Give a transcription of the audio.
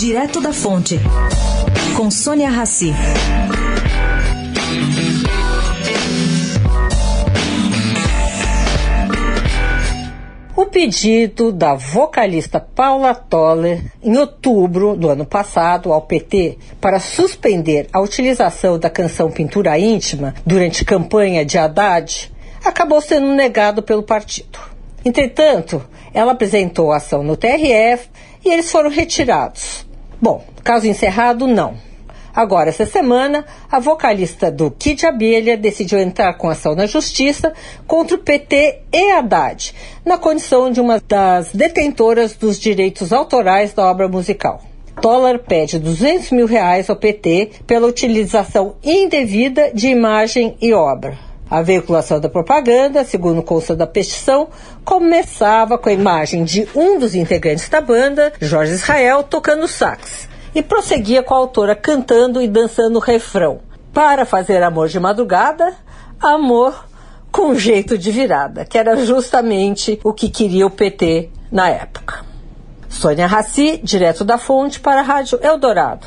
Direto da Fonte, com Sônia Rassi. O pedido da vocalista Paula Toller, em outubro do ano passado, ao PT, para suspender a utilização da canção Pintura Íntima durante campanha de Haddad, acabou sendo negado pelo partido. Entretanto, ela apresentou a ação no TRF e eles foram retirados. Bom, caso encerrado, não. Agora, essa semana, a vocalista do Kid Abelha decidiu entrar com ação na justiça contra o PT e Haddad, na condição de uma das detentoras dos direitos autorais da obra musical. Toller pede 200 mil reais ao PT pela utilização indevida de imagem e obra. A veiculação da propaganda, segundo consta da petição, começava com a imagem de um dos integrantes da banda, Jorge Israel, tocando sax, e prosseguia com a autora cantando e dançando o refrão. Para fazer amor de madrugada, amor com jeito de virada, que era justamente o que queria o PT na época. Sônia Raci, direto da fonte para a Rádio Eldorado.